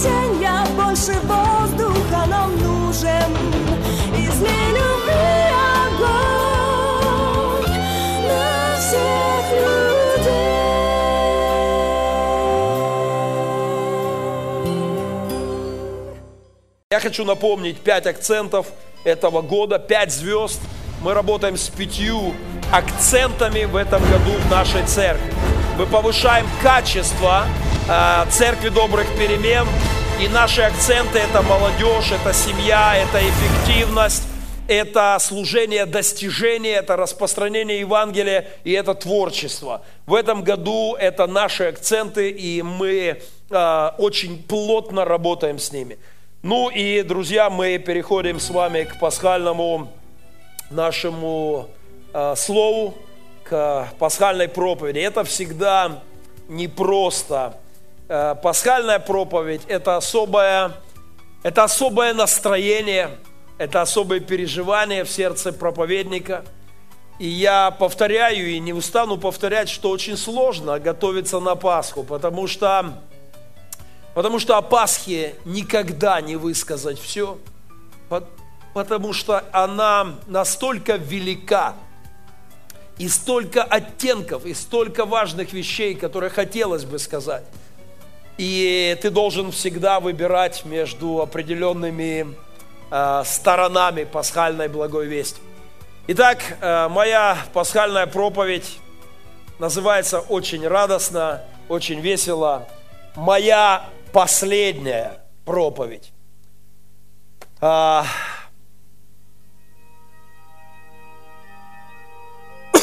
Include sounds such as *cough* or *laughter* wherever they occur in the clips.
спасения больше воздуха нам нужен Излей любви огонь на всех людей Я хочу напомнить пять акцентов этого года, пять звезд. Мы работаем с пятью акцентами в этом году в нашей церкви. Мы повышаем качество э, церкви добрых перемен. И наши акценты – это молодежь, это семья, это эффективность, это служение достижения, это распространение Евангелия и это творчество. В этом году это наши акценты, и мы э, очень плотно работаем с ними. Ну и, друзья, мы переходим с вами к пасхальному нашему э, слову, к пасхальной проповеди. Это всегда непросто. Э, пасхальная проповедь – это особое, это особое настроение, это особое переживание в сердце проповедника. И я повторяю и не устану повторять, что очень сложно готовиться на Пасху, потому что Потому что о Пасхе никогда не высказать все, потому что она настолько велика, и столько оттенков, и столько важных вещей, которые хотелось бы сказать. И ты должен всегда выбирать между определенными э, сторонами пасхальной благой вести. Итак, э, моя пасхальная проповедь называется очень радостно, очень весело. Моя последняя проповедь. А, *coughs*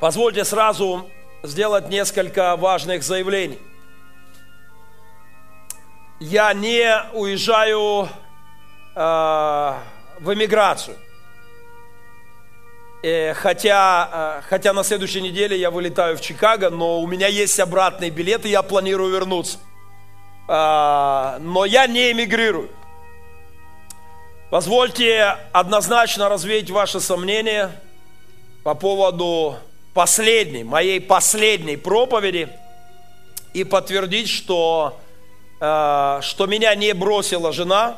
Позвольте сразу сделать несколько важных заявлений. Я не уезжаю э, в эмиграцию. Э, хотя, э, хотя на следующей неделе я вылетаю в Чикаго, но у меня есть обратный билет, и я планирую вернуться. Э, но я не эмигрирую. Позвольте однозначно развеять ваши сомнения по поводу последней, моей последней проповеди и подтвердить, что, что меня не бросила жена,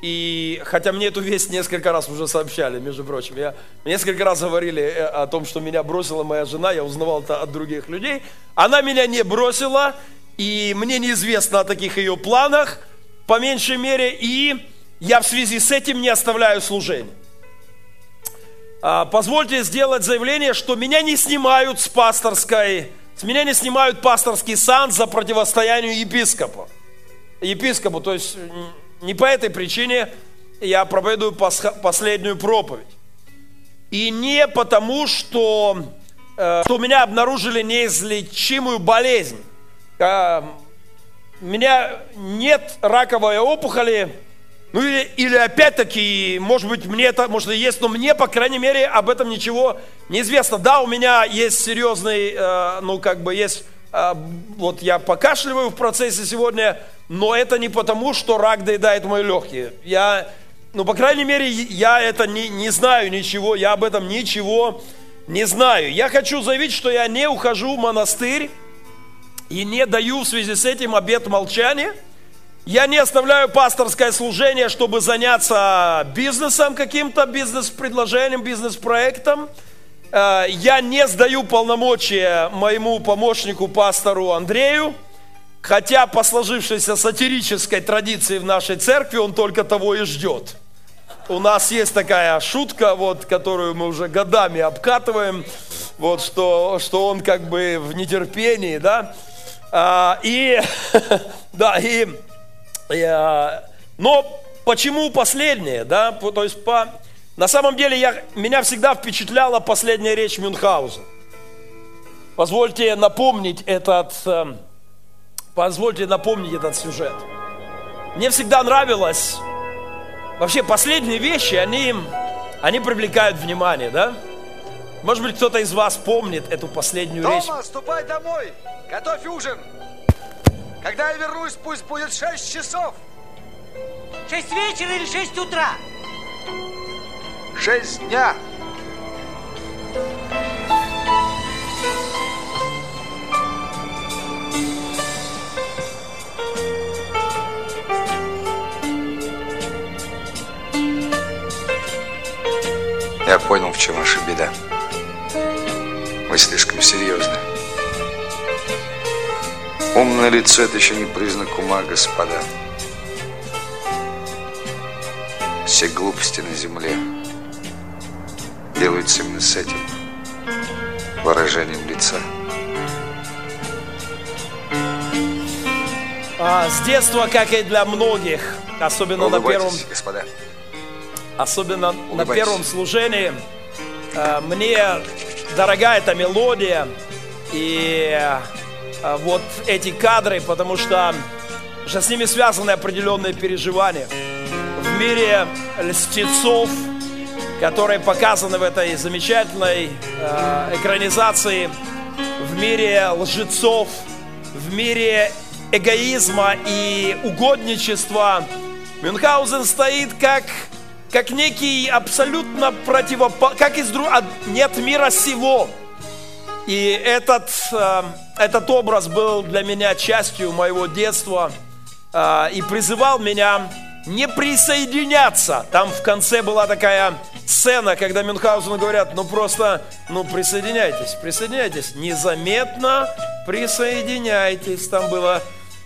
и хотя мне эту весть несколько раз уже сообщали, между прочим, я несколько раз говорили э, о том, что меня бросила моя жена, я узнавал это от других людей. Она меня не бросила, и мне неизвестно о таких ее планах, по меньшей мере, и я в связи с этим не оставляю служение. А, позвольте сделать заявление, что меня не снимают с пасторской, с меня не снимают пасторский сан за противостоянию епископа. Епископу, то есть не по этой причине я проповедую последнюю проповедь. И не потому, что, э, что у меня обнаружили неизлечимую болезнь. Э, у меня нет раковой опухоли, ну или, или опять-таки, может быть, мне это, может, и есть, но мне, по крайней мере, об этом ничего не известно. Да, у меня есть серьезный, э, ну как бы есть, вот я покашливаю в процессе сегодня, но это не потому, что рак доедает мои легкие. Я, ну, по крайней мере, я это не, не знаю ничего, я об этом ничего не знаю. Я хочу заявить, что я не ухожу в монастырь и не даю в связи с этим обет молчания. Я не оставляю пасторское служение, чтобы заняться бизнесом каким-то, бизнес-предложением, бизнес-проектом. Э, я не сдаю полномочия моему помощнику, пастору Андрею – Хотя по сложившейся сатирической традиции в нашей церкви он только того и ждет. У нас есть такая шутка, вот, которую мы уже годами обкатываем, вот, что, что он как бы в нетерпении, да, а, и, *laughs* да, и, но почему последнее, да, то есть по, На самом деле я, меня всегда впечатляла последняя речь Мюнхгауза. Позвольте напомнить этот, э, позвольте напомнить этот сюжет. Мне всегда нравилось, вообще последние вещи, они, они привлекают внимание, да? Может быть, кто-то из вас помнит эту последнюю Тома, речь. ступай домой, готовь ужин. Когда я вернусь, пусть будет 6 часов. Шесть вечера или шесть утра? 6 дня. Я понял, в чем ваша беда. Вы слишком серьезны. Умное лицо – это еще не признак ума, господа. Все глупости на земле делаются именно с этим выражением лица. А, с детства, как и для многих, особенно на первом, господа. особенно на Улыбайтесь. первом служении, э, мне дорога эта мелодия и вот эти кадры, потому что, что с ними связаны определенные переживания. В мире льстецов, которые показаны в этой замечательной э, экранизации, в мире лжецов, в мире эгоизма и угодничества, Мюнхгаузен стоит как, как некий абсолютно противопол... как из друг... нет мира сего. И этот, э, этот образ был для меня частью моего детства э, и призывал меня не присоединяться. Там в конце была такая сцена, когда Мюнхгаузену говорят, ну просто, ну присоединяйтесь, присоединяйтесь, незаметно присоединяйтесь. Там было,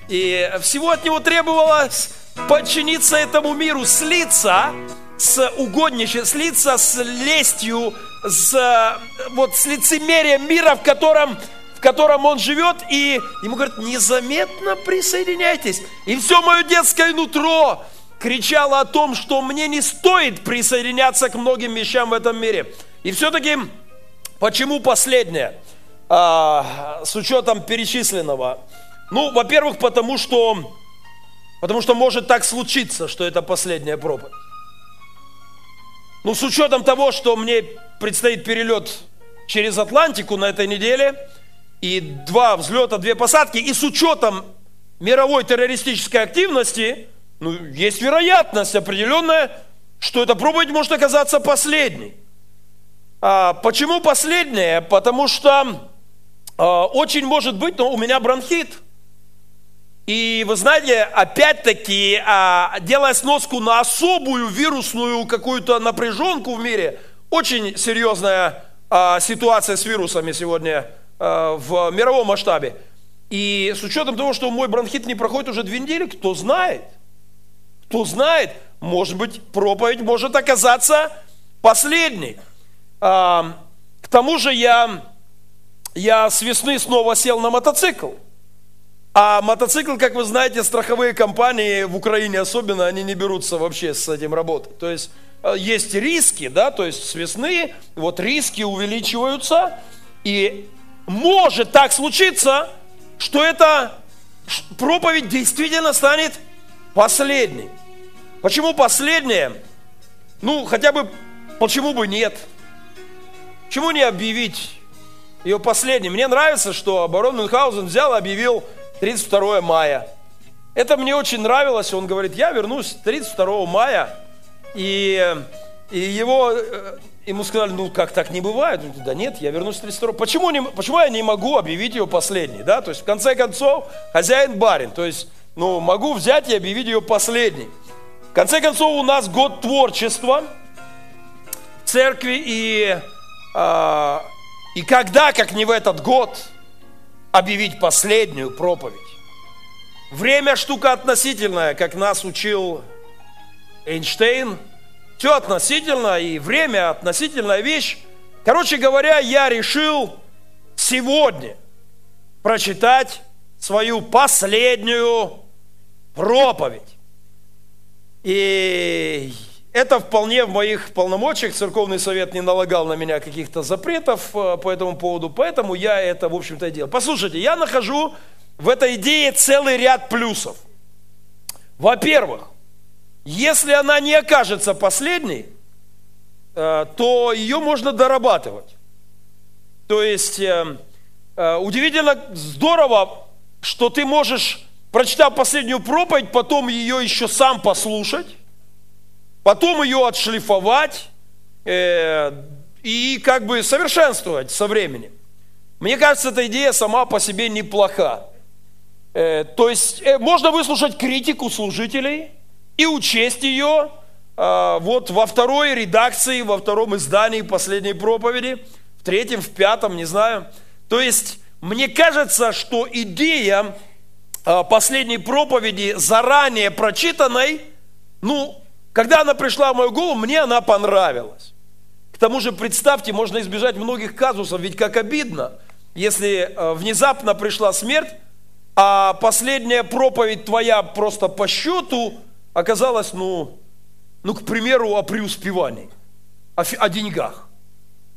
и всего от него требовалось подчиниться этому миру, слиться с угодничеством, слиться с лестью, с, э, вот, с лицемерием мира, в котором, в котором он живет, и ему говорят, незаметно присоединяйтесь. И все мое детское нутро кричало о том, что мне не стоит присоединяться к многим вещам в этом мире. И все-таки, почему последнее? А, с учетом перечисленного. Ну, во-первых, потому что, потому что может так случиться, что это последняя проповедь. Ну, с учетом того, что мне предстоит перелет через Атлантику на этой неделе, и два взлета, две посадки, и с учетом мировой террористической активности, ну, есть вероятность определенная, что эта проповедь может оказаться последней. А, почему последняя? Потому что а, очень может быть, но у меня бронхит. И вы знаете, опять-таки, а, делая сноску на особую вирусную какую-то напряженку в мире, очень серьезная а, ситуация с вирусами сегодня а, в мировом масштабе. И с учетом того, что мой бронхит не проходит уже две недели, кто знает, кто знает, может быть, проповедь может оказаться последней. К тому же я, я с весны снова сел на мотоцикл. А мотоцикл, как вы знаете, страховые компании в Украине особенно, они не берутся вообще с этим работать. То есть э, есть риски, да, то есть с весны вот риски увеличиваются, и может так случиться, что эта проповедь действительно станет последней. Почему последняя? Ну, хотя бы, почему бы нет? Почему не объявить ее последней? Мне нравится, что барон Мюнхгаузен взял и объявил 32 мая. Это мне очень нравилось. Он говорит, я вернусь 32 мая. И, и его, э, ему сказали, ну как так не бывает? Говорит, да нет, я вернусь 32 почему, не, почему я не могу объявить ее последней? Да? То есть в конце концов хозяин барин. То есть ну, могу взять и объявить ее последней. В конце концов у нас год творчества церкви. И, а, и когда, как не в этот год, объявить последнюю проповедь. Время штука относительная, как нас учил Эйнштейн. Все относительно, и время относительная вещь. Короче говоря, я решил сегодня прочитать свою последнюю проповедь. И это вполне в моих полномочиях. Церковный совет не налагал на меня каких-то запретов э, по этому поводу, поэтому я это, в общем-то, и делал. Послушайте, я нахожу в этой идее целый ряд плюсов. Во-первых, если она не окажется последней, э, то ее можно дорабатывать. То есть э, удивительно здорово, что ты можешь, прочитав последнюю проповедь, потом ее еще сам послушать, потом ее отшлифовать э, и как бы совершенствовать со временем. Мне кажется, эта идея сама по себе неплоха. Э, то есть э, можно выслушать критику служителей и учесть ее э, вот во второй редакции, во втором издании последней проповеди, в третьем, в пятом, не знаю. То есть мне кажется, что идея э, последней проповеди заранее прочитанной, ну, когда она пришла в мою голову, мне она понравилась. К тому же, представьте, можно избежать многих казусов, ведь как обидно, если э, внезапно пришла смерть, а последняя проповедь твоя просто по счету оказалась, ну, ну к примеру, о преуспевании, о, о деньгах.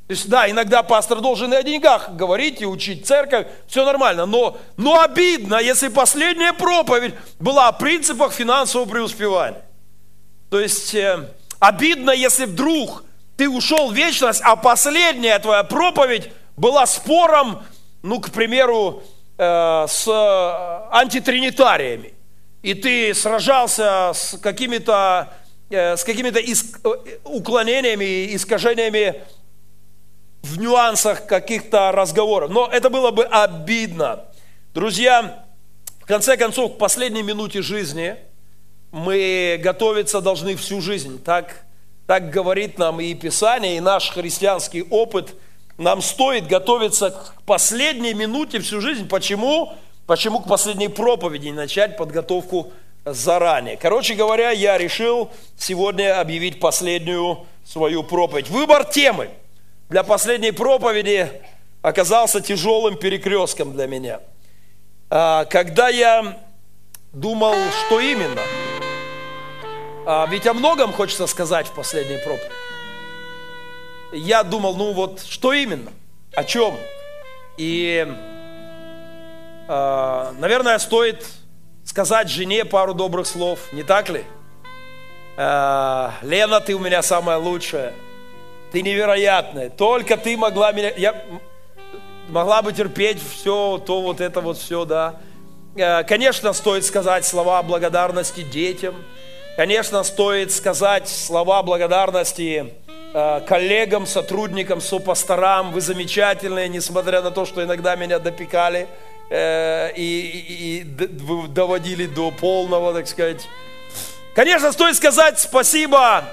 То есть, да, иногда пастор должен и о деньгах говорить, и учить церковь, все нормально, но, но обидно, если последняя проповедь была о принципах финансового преуспевания. То есть э, обидно, если вдруг ты ушел в вечность, а последняя твоя проповедь была спором, ну, к примеру, э, с антитринитариями. И ты сражался с какими-то э, с какими-то иск, э, уклонениями, искажениями в нюансах каких-то разговоров. Но это было бы обидно. Друзья, в конце концов, в последней минуте жизни – мы готовиться должны всю жизнь. Так, так говорит нам и Писание, и наш христианский опыт. Нам стоит готовиться к последней минуте всю жизнь. Почему? Почему к последней проповеди начать подготовку заранее? Короче говоря, я решил сегодня объявить последнюю свою проповедь. Выбор темы для последней проповеди оказался тяжелым перекрестком для меня. А, когда я думал, что именно – а, ведь о многом хочется сказать в последней проповеди. Я думал, ну вот, что именно? О чем? И, э, наверное, стоит сказать жене пару добрых слов, не так ли? Э, Лена, ты у меня самая лучшая. Ты невероятная. Только ты могла меня... Я могла бы терпеть все, то вот это вот все, да. Э, конечно, стоит сказать слова благодарности детям – Конечно, стоит сказать слова благодарности э, коллегам, сотрудникам, сопасторам. Вы замечательные, несмотря на то, что иногда меня допекали э, и, и, и доводили до полного, так сказать. Конечно, стоит сказать спасибо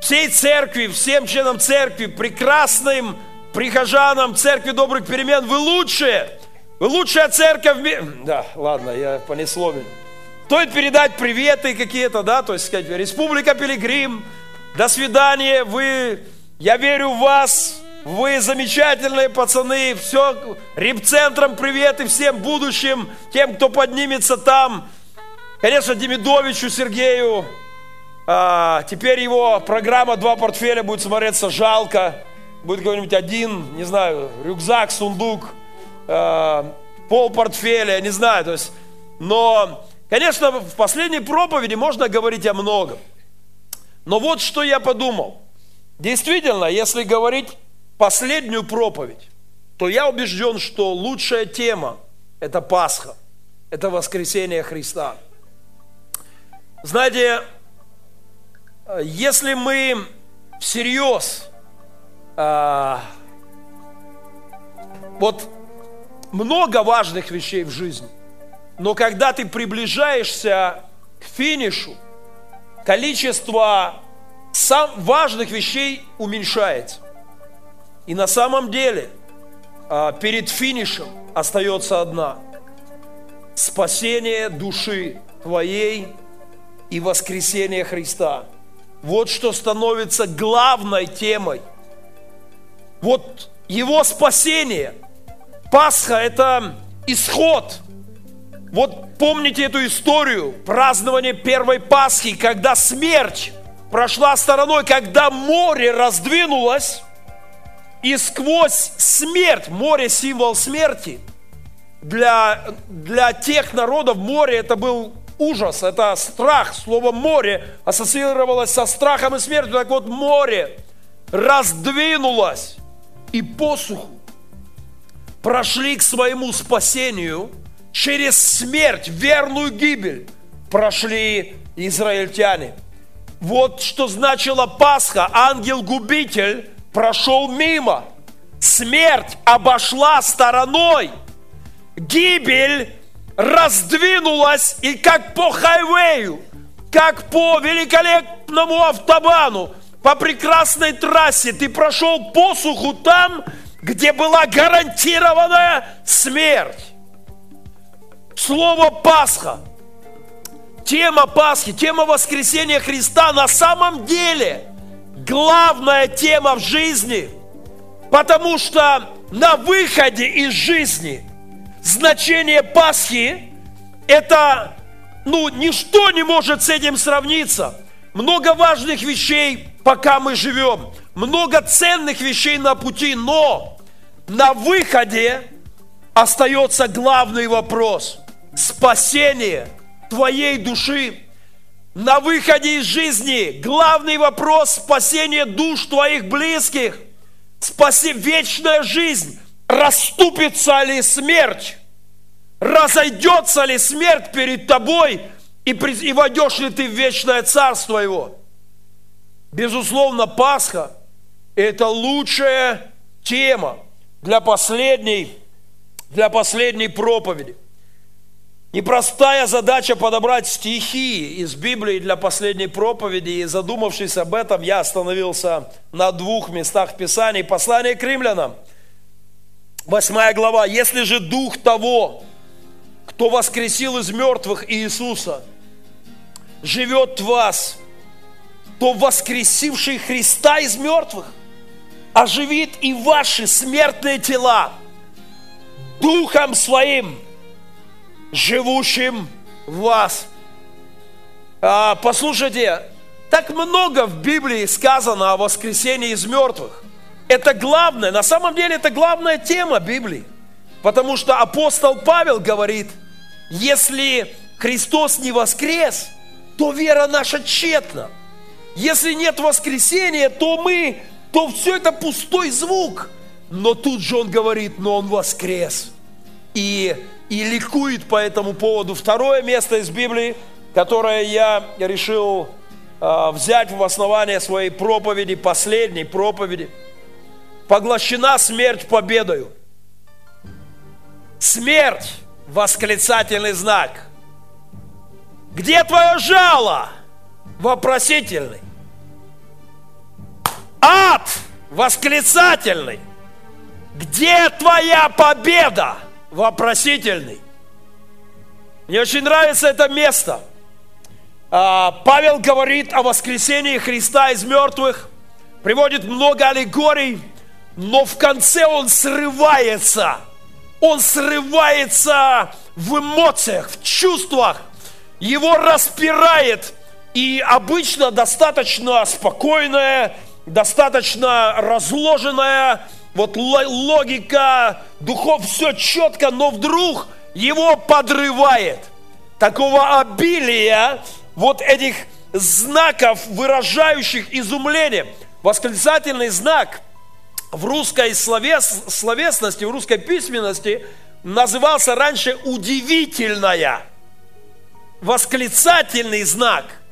всей церкви, всем членам церкви, прекрасным прихожанам церкви добрых перемен. Вы лучшие, вы лучшая церковь в мире. Да, ладно, я понесло меня. Стоит передать приветы какие-то, да, то есть сказать, Республика Пилигрим, до свидания, вы, я верю в вас, вы замечательные пацаны, все, репцентром приветы всем будущим, тем, кто поднимется там. Конечно, Демидовичу Сергею, а, теперь его программа «Два портфеля» будет смотреться жалко. Будет какой-нибудь один, не знаю, рюкзак, сундук, а, пол портфеля, не знаю, то есть, но Конечно, в последней проповеди можно говорить о многом. Но вот что я подумал. Действительно, если говорить последнюю проповедь, то я убежден, что лучшая тема – это Пасха, это воскресение Христа. Знаете, если мы всерьез, а, вот много важных вещей в жизни, но когда ты приближаешься к финишу, количество сам важных вещей уменьшается. И на самом деле а, перед финишем остается одна. Спасение души твоей и воскресение Христа. Вот что становится главной темой. Вот его спасение. Пасха – это исход – вот помните эту историю празднования первой Пасхи, когда смерть прошла стороной, когда море раздвинулось, и сквозь смерть, море символ смерти, для, для тех народов море это был ужас, это страх. Слово море ассоциировалось со страхом и смертью. Так вот, море раздвинулось и посуху прошли к своему спасению через смерть, верную гибель прошли израильтяне. Вот что значила Пасха. Ангел-губитель прошел мимо. Смерть обошла стороной. Гибель раздвинулась и как по хайвею, как по великолепному автобану, по прекрасной трассе ты прошел посуху там, где была гарантированная смерть. Слово Пасха, тема Пасхи, тема воскресения Христа на самом деле главная тема в жизни, потому что на выходе из жизни значение Пасхи это, ну, ничто не может с этим сравниться. Много важных вещей, пока мы живем, много ценных вещей на пути, но на выходе остается главный вопрос – спасение твоей души. На выходе из жизни главный вопрос – спасение душ твоих близких, спаси вечная жизнь. Раступится ли смерть? Разойдется ли смерть перед тобой? И, и войдешь ли ты в вечное царство его? Безусловно, Пасха – это лучшая тема для последней, для последней проповеди. Непростая задача подобрать стихи из Библии для последней проповеди. И задумавшись об этом, я остановился на двух местах Писаний. Послание к римлянам, 8 глава. «Если же дух того, кто воскресил из мертвых Иисуса, живет в вас, то воскресивший Христа из мертвых оживит и ваши смертные тела Духом Своим, живущим в вас. А, послушайте, так много в Библии сказано о воскресении из мертвых. Это главное, на самом деле это главная тема Библии. Потому что апостол Павел говорит, если Христос не воскрес, то вера наша тщетна. Если нет воскресения, то мы то все это пустой звук. Но тут же он говорит, но он воскрес. И, и ликует по этому поводу. Второе место из Библии, которое я решил э, взять в основание своей проповеди, последней проповеди. Поглощена смерть победою. Смерть – восклицательный знак. Где твое жало? Вопросительный. Ад восклицательный. Где твоя победа? Вопросительный. Мне очень нравится это место. А, Павел говорит о воскресении Христа из мертвых, приводит много аллегорий, но в конце он срывается. Он срывается в эмоциях, в чувствах. Его распирает. И обычно достаточно спокойное, достаточно разложенная, вот логика, духов, все четко, но вдруг его подрывает. Такого обилия вот этих знаков, выражающих изумление. Восклицательный знак в русской словес, словесности, в русской письменности назывался раньше удивительная. Восклицательный знак –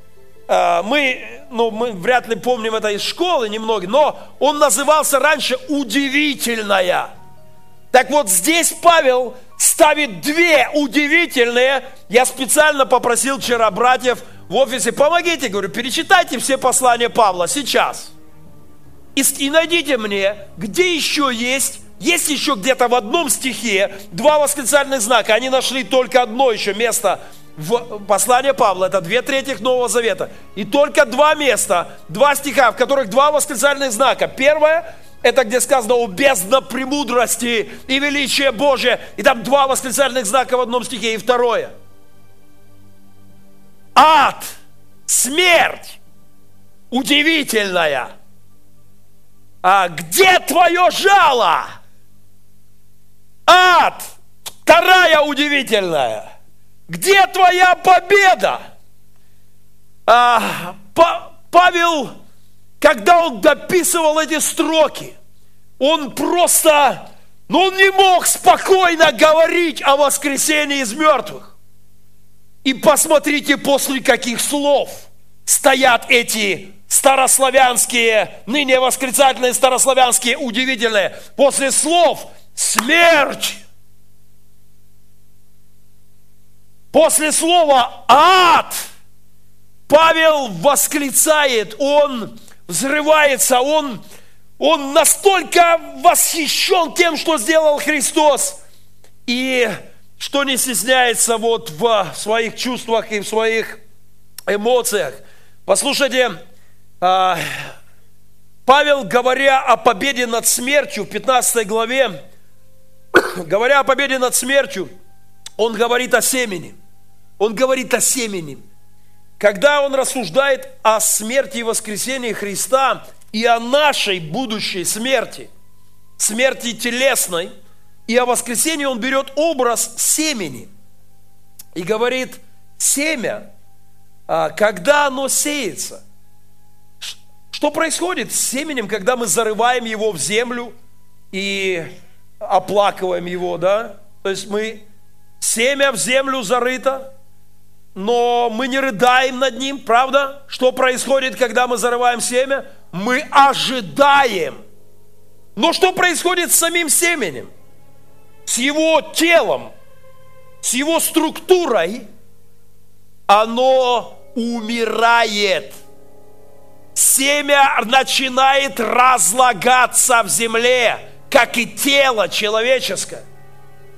мы, ну, мы вряд ли помним это из школы немного, но он назывался раньше «удивительная». Так вот здесь Павел ставит две удивительные. Я специально попросил вчера братьев в офисе, помогите, говорю, перечитайте все послания Павла сейчас. И, и найдите мне, где еще есть есть еще где-то в одном стихе два восклицательных знака. Они нашли только одно еще место в послании Павла, это две трети Нового Завета. И только два места, два стиха, в которых два восклицательных знака. Первое, это где сказано о бездна премудрости и величие Божие. И там два восклицательных знака в одном стихе. И второе. Ад, смерть, удивительная? А где твое жало? Ад, вторая удивительная. Где твоя победа? А, Павел, когда он дописывал эти строки, он просто, ну он не мог спокойно говорить о воскресении из мертвых. И посмотрите, после каких слов стоят эти старославянские, ныне восклицательные старославянские, удивительные, после слов смерть, после слова ад, Павел восклицает, он взрывается, он, он настолько восхищен тем, что сделал Христос, и что не стесняется вот в своих чувствах и в своих эмоциях. Послушайте, а, Павел, говоря о победе над смертью в 15 главе, *coughs* говоря о победе над смертью, он говорит о семени. Он говорит о семени. Когда он рассуждает о смерти и воскресении Христа и о нашей будущей смерти, смерти телесной, и о воскресении он берет образ семени и говорит, семя, а, когда оно сеется – что происходит с семенем, когда мы зарываем его в землю и оплакиваем его, да? То есть мы, семя в землю зарыто, но мы не рыдаем над ним, правда? Что происходит, когда мы зарываем семя? Мы ожидаем. Но что происходит с самим семенем? С его телом, с его структурой? Оно умирает – семя начинает разлагаться в земле, как и тело человеческое.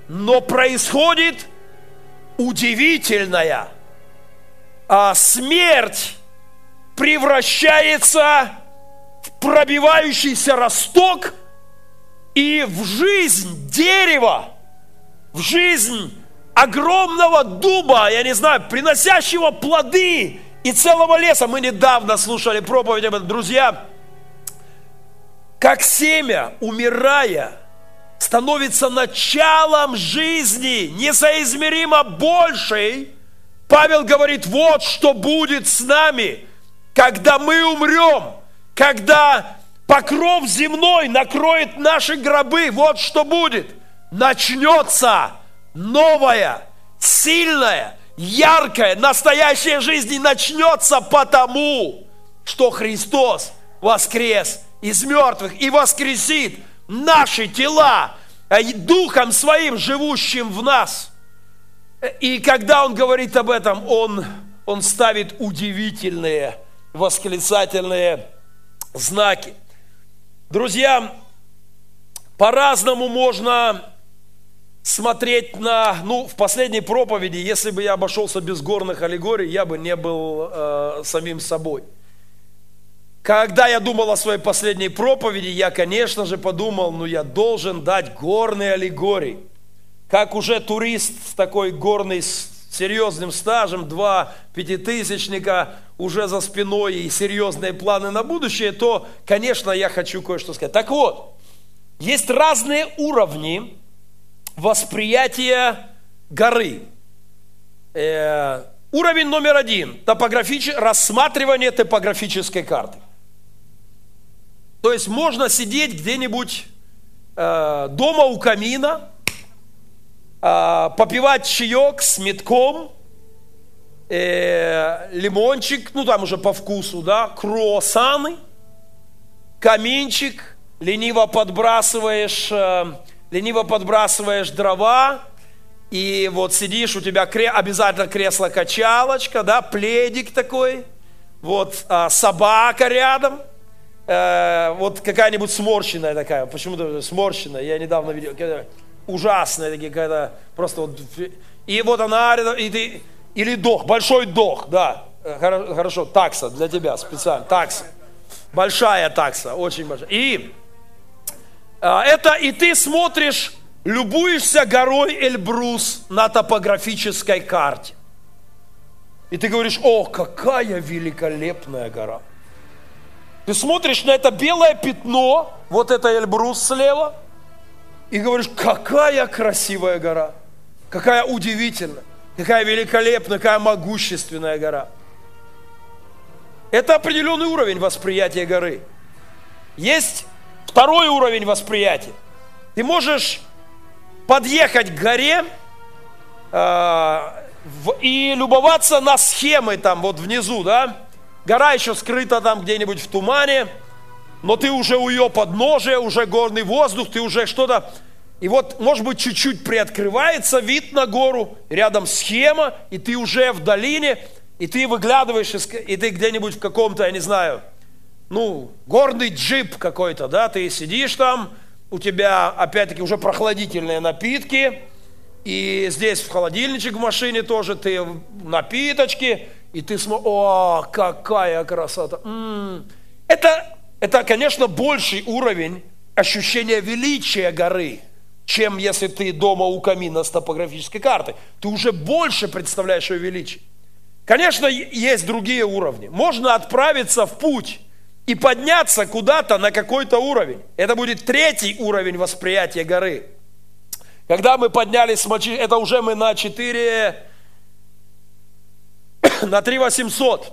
Но происходит удивительная а смерть превращается в пробивающийся росток и в жизнь дерева, в жизнь огромного дуба, я не знаю, приносящего плоды и целого леса. Мы недавно слушали проповедь об этом. Друзья, как семя, умирая, становится началом жизни, несоизмеримо большей, Павел говорит, вот что будет с нами, когда мы умрем, когда покров земной накроет наши гробы, вот что будет. Начнется новая, сильная, яркая, настоящая жизнь начнется потому, что Христос воскрес из мертвых и воскресит наши тела Духом Своим, живущим в нас. И когда Он говорит об этом, Он, он ставит удивительные, восклицательные знаки. Друзья, по-разному можно смотреть на, ну, в последней проповеди, если бы я обошелся без горных аллегорий, я бы не был э, самим собой. Когда я думал о своей последней проповеди, я, конечно же, подумал, ну, я должен дать горные аллегории. Как уже турист с такой горной серьезным стажем, два пятитысячника уже за спиной и серьезные планы на будущее, то, конечно, я хочу кое-что сказать. Так вот, есть разные уровни восприятие горы. Э, уровень номер один – топографич... рассматривание топографической карты. То есть можно сидеть где-нибудь э, дома у камина, попивать чаек с метком, э, лимончик, ну там уже по вкусу, да, круассаны, каминчик, лениво подбрасываешь э, лениво подбрасываешь дрова, и вот сидишь, у тебя кре- обязательно кресло-качалочка, да, пледик такой, вот а, собака рядом, э, вот какая-нибудь сморщенная такая, почему-то сморщенная, я недавно видел, ужасная такие, какая-то просто вот, и вот она и ты, или дох, большой дох, да, э, хорошо, такса для тебя специально, такса, большая такса, очень большая, и а, это и ты смотришь, любуешься горой Эльбрус на топографической карте. И ты говоришь, о, какая великолепная гора. Ты смотришь на это белое пятно, вот это Эльбрус слева, и говоришь, какая красивая гора, какая удивительная, какая великолепная, какая могущественная гора. Это определенный уровень восприятия горы. Есть второй уровень восприятия. Ты можешь подъехать к горе э, и любоваться на схемы там вот внизу, да? Гора еще скрыта там где-нибудь в тумане, но ты уже у ее подножия, уже горный воздух, ты уже что-то... И вот, может быть, чуть-чуть приоткрывается вид на гору, рядом схема, и ты уже в долине, и ты выглядываешь, и ты где-нибудь в каком-то, я не знаю, ну, горный джип какой-то, да, ты сидишь там, у тебя, опять-таки, уже прохладительные напитки, и здесь в холодильничек в машине тоже ты напиточки, и ты смотришь, о, какая красота. М-м. Это, это, конечно, больший уровень ощущения величия горы, чем если ты дома у камина с топографической картой. Ты уже больше представляешь ее величие. Конечно, есть другие уровни. Можно отправиться в путь и подняться куда-то на какой-то уровень. Это будет третий уровень восприятия горы. Когда мы поднялись, это уже мы на 4, *coughs* на 3 800.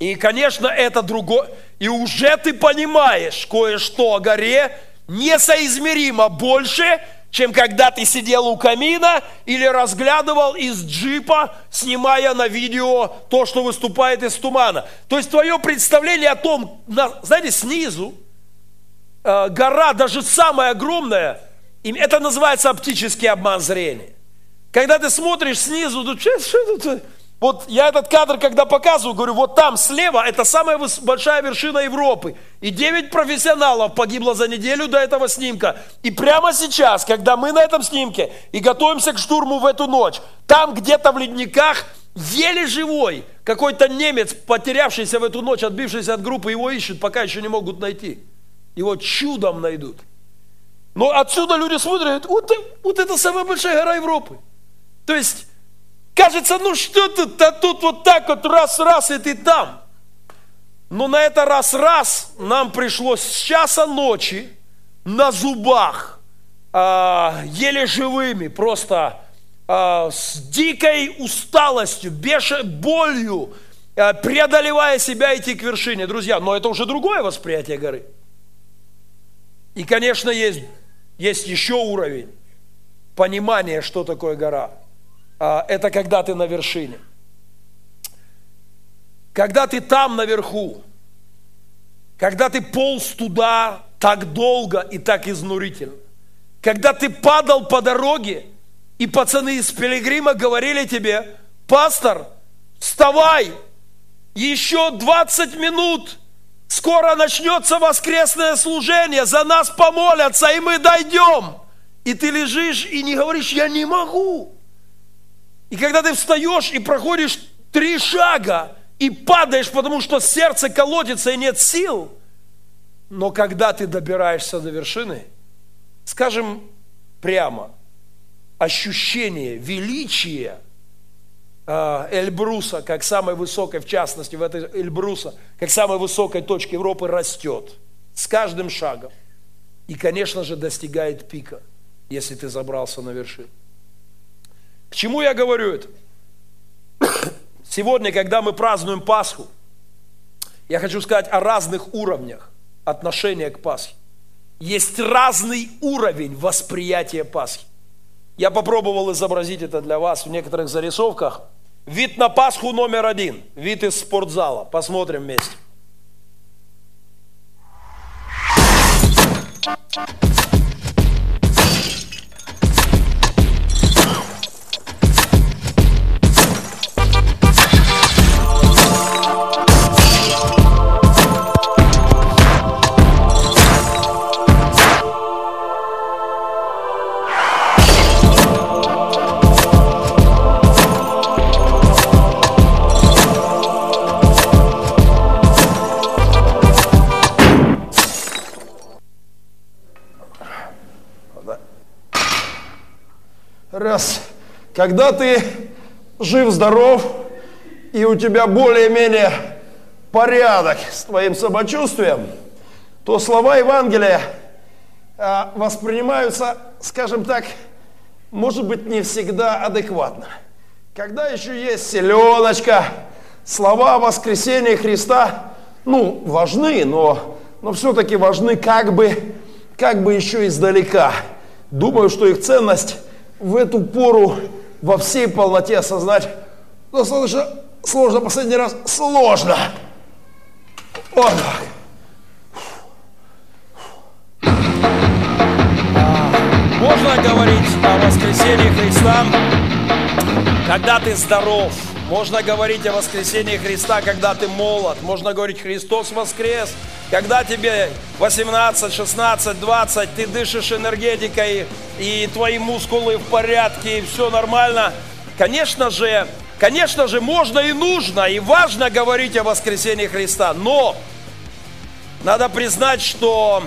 И, конечно, это другое. И уже ты понимаешь кое-что о горе несоизмеримо больше, чем когда ты сидел у камина или разглядывал из джипа, снимая на видео то, что выступает из тумана. То есть твое представление о том, знаете, снизу э, гора, даже самая огромная, это называется оптический обман зрения. Когда ты смотришь снизу, то что, что это? Вот я этот кадр, когда показываю, говорю, вот там слева, это самая большая вершина Европы. И 9 профессионалов погибло за неделю до этого снимка. И прямо сейчас, когда мы на этом снимке и готовимся к штурму в эту ночь, там где-то в ледниках, еле живой, какой-то немец, потерявшийся в эту ночь, отбившийся от группы, его ищут, пока еще не могут найти. Его чудом найдут. Но отсюда люди смотрят, вот, вот это самая большая гора Европы. То есть Кажется, ну что тут, а тут вот так вот раз-раз, и ты там. Но на это раз-раз нам пришлось с часа ночи на зубах, а, еле живыми, просто а, с дикой усталостью, беше, болью, а, преодолевая себя идти к вершине. Друзья, но это уже другое восприятие горы. И, конечно, есть, есть еще уровень понимания, что такое гора – это когда ты на вершине. Когда ты там наверху, когда ты полз туда так долго и так изнурительно, когда ты падал по дороге, и пацаны из Пилигрима говорили тебе, пастор, вставай, еще 20 минут, скоро начнется воскресное служение, за нас помолятся, и мы дойдем. И ты лежишь и не говоришь, я не могу. И когда ты встаешь и проходишь три шага и падаешь, потому что сердце колотится и нет сил, но когда ты добираешься до вершины, скажем прямо, ощущение величия э, Эльбруса, как самой высокой, в частности, в этой Эльбруса, как самой высокой точки Европы растет с каждым шагом. И, конечно же, достигает пика, если ты забрался на вершину. К чему я говорю это? *coughs* Сегодня, когда мы празднуем Пасху, я хочу сказать о разных уровнях отношения к Пасхе. Есть разный уровень восприятия Пасхи. Я попробовал изобразить это для вас в некоторых зарисовках. Вид на Пасху номер один. Вид из спортзала. Посмотрим вместе. Когда ты жив-здоров, и у тебя более-менее порядок с твоим самочувствием, то слова Евангелия а, воспринимаются, скажем так, может быть, не всегда адекватно. Когда еще есть селеночка, слова воскресения Христа, ну, важны, но, но все-таки важны как бы, как бы еще издалека. Думаю, что их ценность в эту пору во всей полноте осознать достаточно сложно. Последний раз сложно. Вот так. Можно говорить о воскресении Христа, когда ты здоров. Можно говорить о воскресении Христа, когда ты молод. Можно говорить Христос воскрес, когда тебе 18, 16, 20, ты дышишь энергетикой, и твои мускулы в порядке, и все нормально. Конечно же, конечно же, можно и нужно, и важно говорить о воскресении Христа, но надо признать, что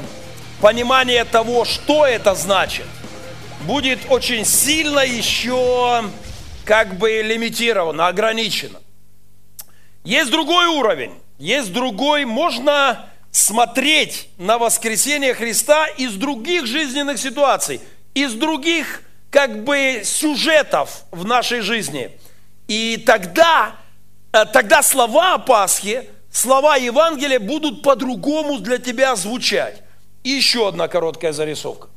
понимание того, что это значит – будет очень сильно еще как бы лимитировано, ограничено. Есть другой уровень, есть другой, можно смотреть на воскресение Христа из других жизненных ситуаций, из других как бы сюжетов в нашей жизни. И тогда, э, тогда слова о Пасхе, слова Евангелия будут по-другому для тебя звучать. И еще одна короткая зарисовка.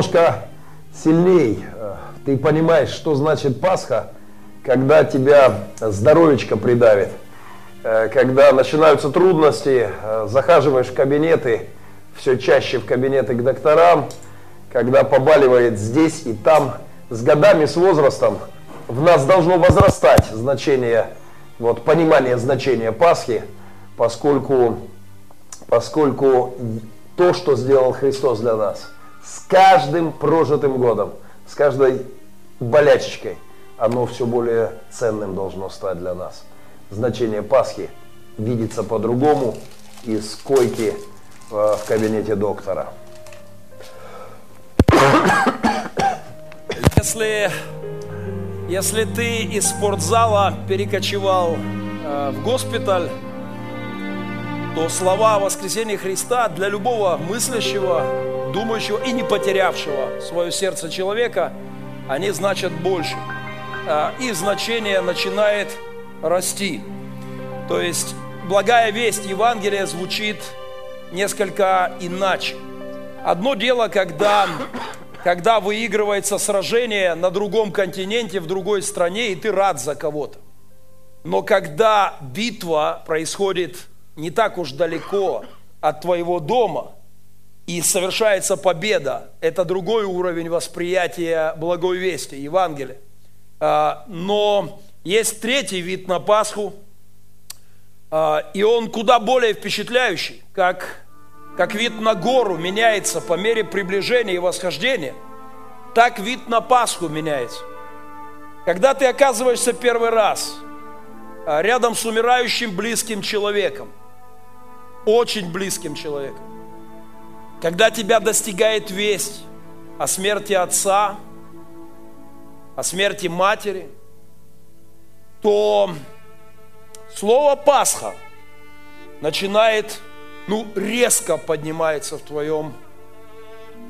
Немножко сильней. Э, ты понимаешь, что значит Пасха, когда тебя здоровечко придавит, э, когда начинаются трудности, э, захаживаешь в кабинеты, все чаще в кабинеты к докторам, когда побаливает здесь и там, с годами, с возрастом в нас должно возрастать значение, вот, понимание значения Пасхи, поскольку, поскольку то, что сделал Христос для нас – с каждым прожитым годом, с каждой болячечкой, оно все более ценным должно стать для нас. Значение Пасхи видится по-другому из койки э, в кабинете доктора. Если, если ты из спортзала перекочевал э, в госпиталь, то слова о воскресении Христа для любого мыслящего думающего и не потерявшего свое сердце человека, они значат больше. А, их значение начинает расти. То есть благая весть Евангелия звучит несколько иначе. Одно дело, когда, когда выигрывается сражение на другом континенте, в другой стране, и ты рад за кого-то. Но когда битва происходит не так уж далеко от твоего дома – и совершается победа. Это другой уровень восприятия благой вести, Евангелия. А, но есть третий вид на Пасху, а, и он куда более впечатляющий, как, как вид на гору меняется по мере приближения и восхождения, так вид на Пасху меняется. Когда ты оказываешься первый раз а, рядом с умирающим близким человеком, очень близким человеком, когда тебя достигает весть о смерти отца, о смерти матери, то слово Пасха начинает, ну, резко поднимается в твоем,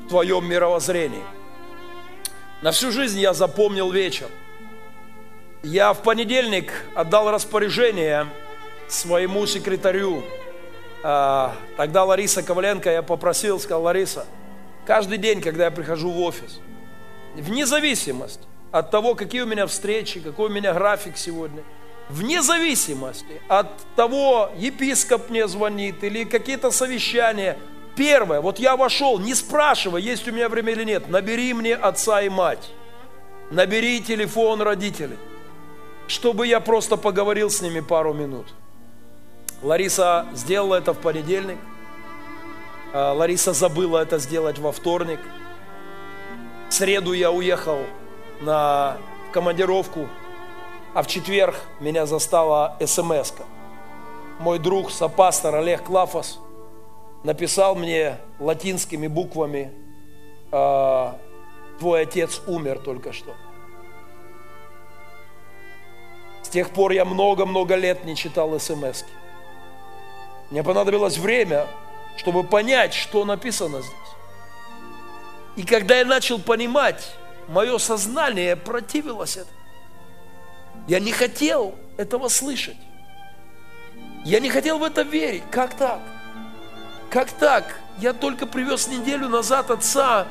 в твоем мировоззрении. На всю жизнь я запомнил вечер. Я в понедельник отдал распоряжение своему секретарю тогда Лариса Коваленко, я попросил, сказал, Лариса, каждый день, когда я прихожу в офис, вне зависимости от того, какие у меня встречи, какой у меня график сегодня, вне зависимости от того, епископ мне звонит или какие-то совещания, Первое, вот я вошел, не спрашивая, есть у меня время или нет, набери мне отца и мать, набери телефон родителей, чтобы я просто поговорил с ними пару минут. Лариса сделала это в понедельник, а, Лариса забыла это сделать во вторник. В среду я уехал на командировку, а в четверг меня застала смс -ка. Мой друг, сопастор Олег Клафос, написал мне латинскими буквами «А, «Твой отец умер только что». С тех пор я много-много лет не читал смс -ки. Мне понадобилось время, чтобы понять, что написано здесь. И когда я начал понимать, мое сознание противилось этому. Я не хотел этого слышать. Я не хотел в это верить. Как так? Как так? Я только привез неделю назад отца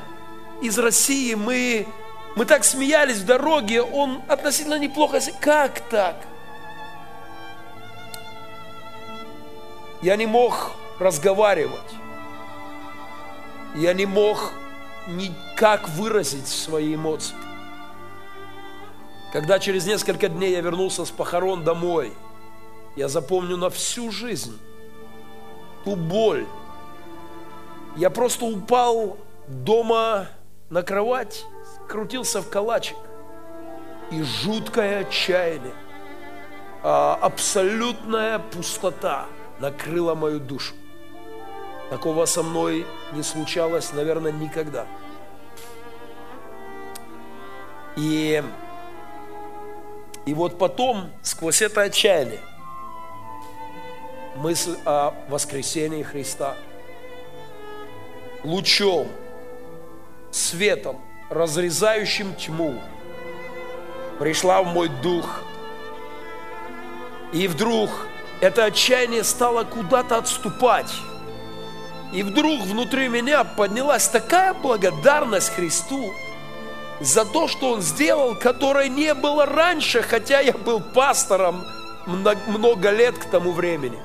из России. Мы, мы так смеялись в дороге. Он относительно неплохо... Как так? Я не мог разговаривать. Я не мог никак выразить свои эмоции. Когда через несколько дней я вернулся с похорон домой, я запомню на всю жизнь ту боль. Я просто упал дома на кровать, крутился в калачик. И жуткое отчаяние, а, абсолютная пустота накрыла мою душу. Такого со мной не случалось, наверное, никогда. И, и вот потом, сквозь это отчаяние, мысль о воскресении Христа лучом, светом, разрезающим тьму, пришла в мой дух. И вдруг это отчаяние стало куда-то отступать. И вдруг внутри меня поднялась такая благодарность Христу за то, что Он сделал, которой не было раньше, хотя я был пастором много лет к тому времени.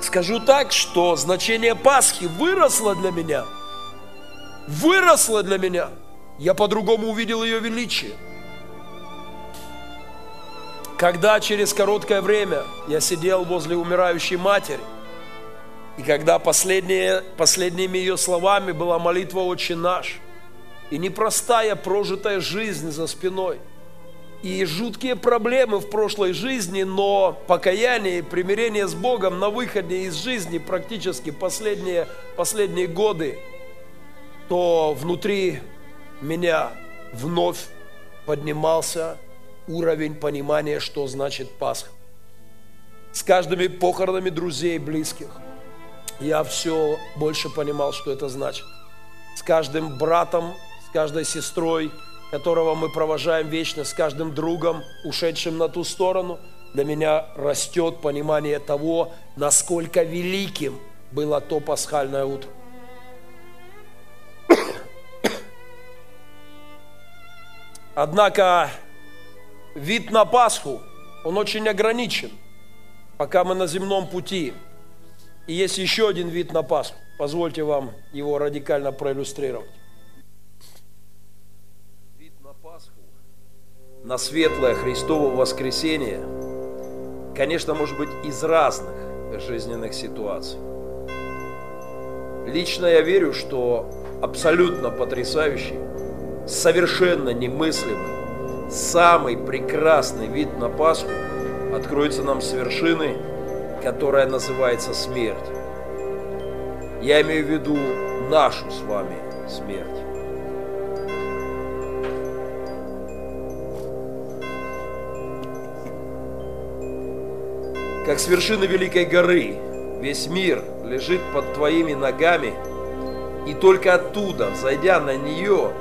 Скажу так, что значение Пасхи выросло для меня. Выросло для меня. Я по-другому увидел ее величие. Когда через короткое время я сидел возле умирающей матери, и когда последние, последними ее словами была молитва «Отче наш», и непростая прожитая жизнь за спиной, и жуткие проблемы в прошлой жизни, но покаяние и примирение с Богом на выходе из жизни практически последние, последние годы, то внутри меня вновь поднимался уровень понимания, что значит Пасха. С каждыми похоронами друзей, близких, я все больше понимал, что это значит. С каждым братом, с каждой сестрой, которого мы провожаем вечно, с каждым другом, ушедшим на ту сторону, для меня растет понимание того, насколько великим было то пасхальное утро. Однако вид на Пасху, он очень ограничен, пока мы на земном пути. И есть еще один вид на Пасху. Позвольте вам его радикально проиллюстрировать. Вид на Пасху, на светлое Христово воскресение, конечно, может быть из разных жизненных ситуаций. Лично я верю, что абсолютно потрясающий, совершенно немыслимый, самый прекрасный вид на Пасху откроется нам с вершины, которая называется смерть. Я имею в виду нашу с вами смерть. Как с вершины Великой горы весь мир лежит под твоими ногами, и только оттуда, зайдя на нее,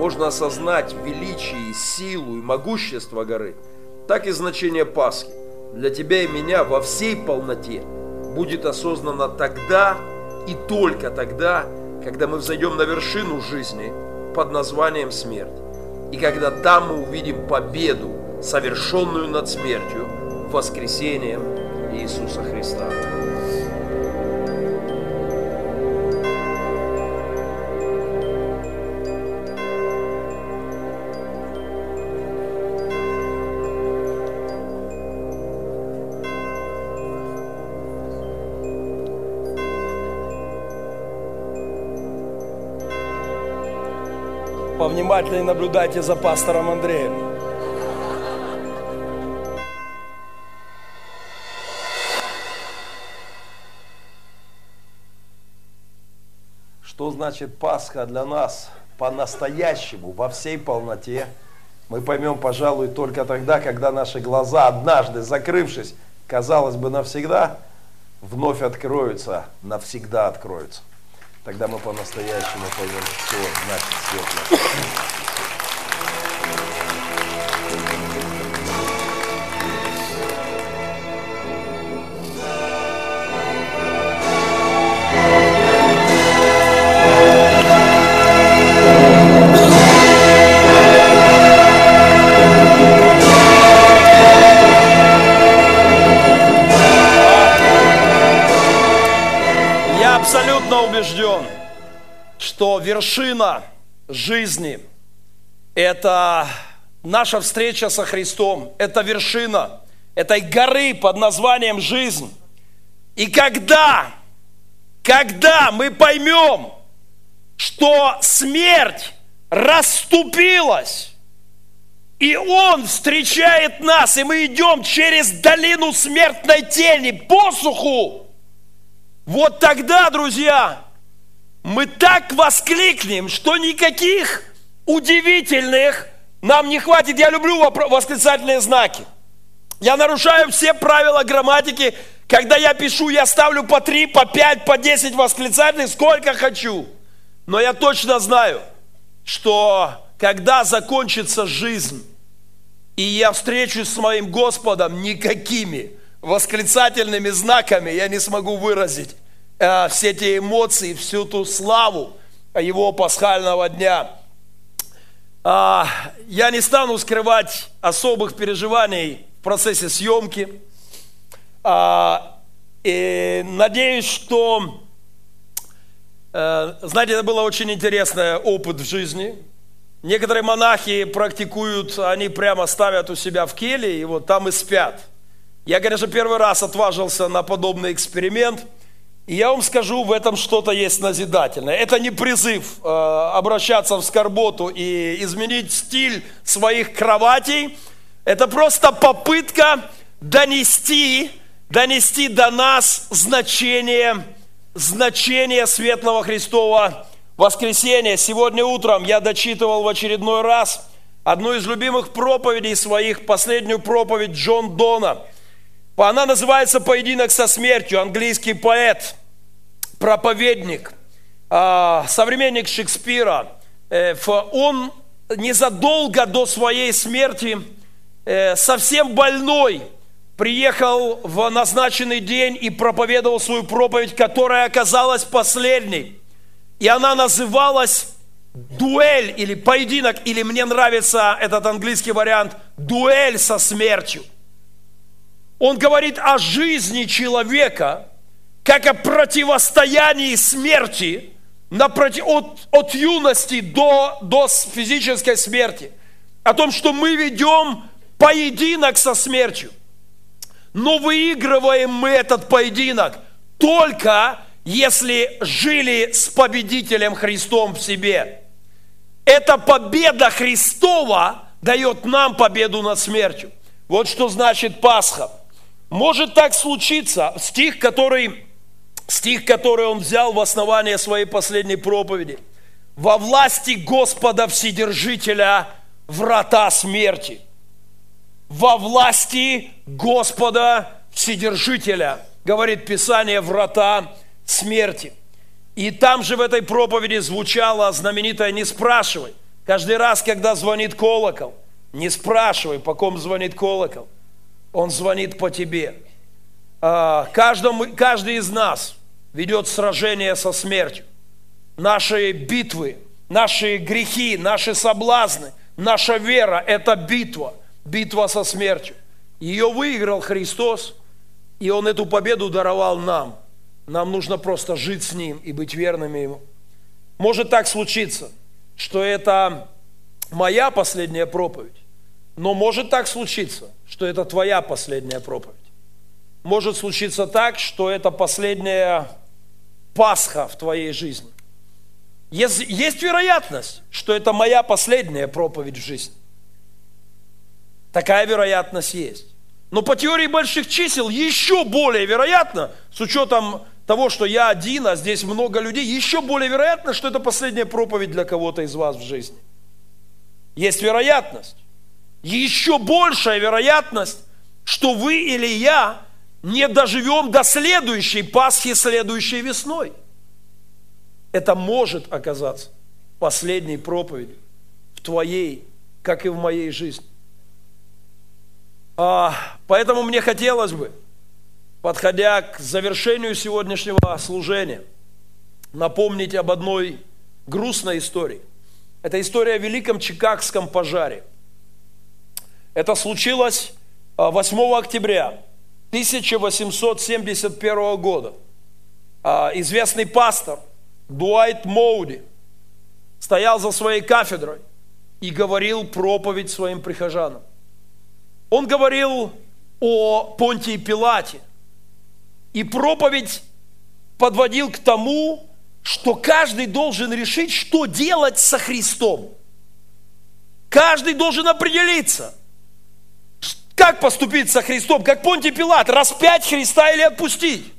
можно осознать величие, силу и могущество горы, так и значение Пасхи для тебя и меня во всей полноте будет осознано тогда и только тогда, когда мы взойдем на вершину жизни под названием смерть. И когда там мы увидим победу, совершенную над смертью, воскресением Иисуса Христа. Повнимательнее наблюдайте за пастором Андреем. Что значит Пасха для нас по-настоящему, во всей полноте? Мы поймем, пожалуй, только тогда, когда наши глаза, однажды закрывшись, казалось бы, навсегда, вновь откроются, навсегда откроются. Тогда мы по-настоящему поймем, что значит светлое. Убежден, что вершина жизни – это наша встреча со Христом, это вершина этой горы под названием жизнь. И когда, когда мы поймем, что смерть расступилась, и Он встречает нас, и мы идем через долину смертной тени, посуху, вот тогда, друзья, мы так воскликнем, что никаких удивительных нам не хватит. Я люблю восклицательные знаки. Я нарушаю все правила грамматики. Когда я пишу, я ставлю по 3, по 5, по 10 восклицательных, сколько хочу. Но я точно знаю, что когда закончится жизнь, и я встречусь с моим Господом, никакими восклицательными знаками я не смогу выразить э, все эти эмоции, всю ту славу его пасхального дня. А, я не стану скрывать особых переживаний в процессе съемки. А, и надеюсь, что, э, знаете, это было очень интересный опыт в жизни. Некоторые монахи практикуют, они прямо ставят у себя в келье и вот там и спят. Я, конечно, первый раз отважился на подобный эксперимент – и я вам скажу, в этом что-то есть назидательное. Это не призыв э, обращаться в скорботу и изменить стиль своих кроватей. Это просто попытка донести, донести до нас значение, значение Светлого Христова воскресения. Сегодня утром я дочитывал в очередной раз одну из любимых проповедей своих, последнюю проповедь Джон Дона. Она называется «Поединок со смертью», английский поэт – проповедник, а, современник Шекспира, э, он незадолго до своей смерти э, совсем больной приехал в назначенный день и проповедовал свою проповедь, которая оказалась последней. И она называлась дуэль или поединок, или мне нравится этот английский вариант, дуэль со смертью. Он говорит о жизни человека, как о противостоянии смерти от, от юности до, до физической смерти. О том, что мы ведем поединок со смертью. Но выигрываем мы этот поединок только если жили с победителем Христом в себе. Эта победа Христова дает нам победу над смертью. Вот что значит Пасха. Может так случиться, стих, который стих, который он взял в основание своей последней проповеди. «Во власти Господа Вседержителя врата смерти». Во власти Господа Вседержителя, говорит Писание, врата смерти. И там же в этой проповеди звучало знаменитое «не спрашивай». Каждый раз, когда звонит колокол, не спрашивай, по ком звонит колокол. Он звонит по тебе. А, каждому, каждый из нас – ведет сражение со смертью. Наши битвы, наши грехи, наши соблазны, наша вера – это битва, битва со смертью. Ее выиграл Христос, и Он эту победу даровал нам. Нам нужно просто жить с Ним и быть верными Ему. Может так случиться, что это моя последняя проповедь, но может так случиться, что это твоя последняя проповедь. Может случиться так, что это последняя Пасха в твоей жизни. Есть, есть вероятность, что это моя последняя проповедь в жизни. Такая вероятность есть. Но по теории больших чисел еще более вероятно, с учетом того, что я один, а здесь много людей, еще более вероятно, что это последняя проповедь для кого-то из вас в жизни. Есть вероятность. Еще большая вероятность, что вы или я не доживем до следующей Пасхи, следующей весной. Это может оказаться последней проповедью в твоей, как и в моей жизни. А, поэтому мне хотелось бы, подходя к завершению сегодняшнего служения, напомнить об одной грустной истории. Это история о великом Чикагском пожаре. Это случилось 8 а, октября 1871 года. А, известный пастор Дуайт Моуди стоял за своей кафедрой и говорил проповедь своим прихожанам. Он говорил о Понтии Пилате. И проповедь подводил к тому, что каждый должен решить, что делать со Христом. Каждый должен определиться, как поступить со Христом, как Понтий Пилат, распять Христа или отпустить.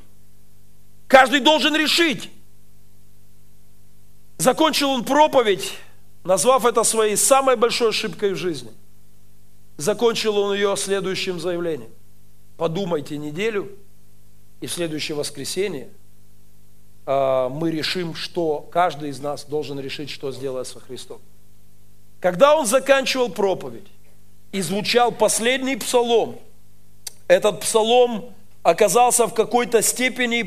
Каждый должен решить. Закончил он проповедь, назвав это своей самой большой ошибкой в жизни. Закончил он ее следующим заявлением. Подумайте неделю, и в следующее воскресенье э, мы решим, что каждый из нас должен решить, что сделать со Христом. Когда он заканчивал проповедь и звучал последний псалом, этот псалом оказался в какой-то степени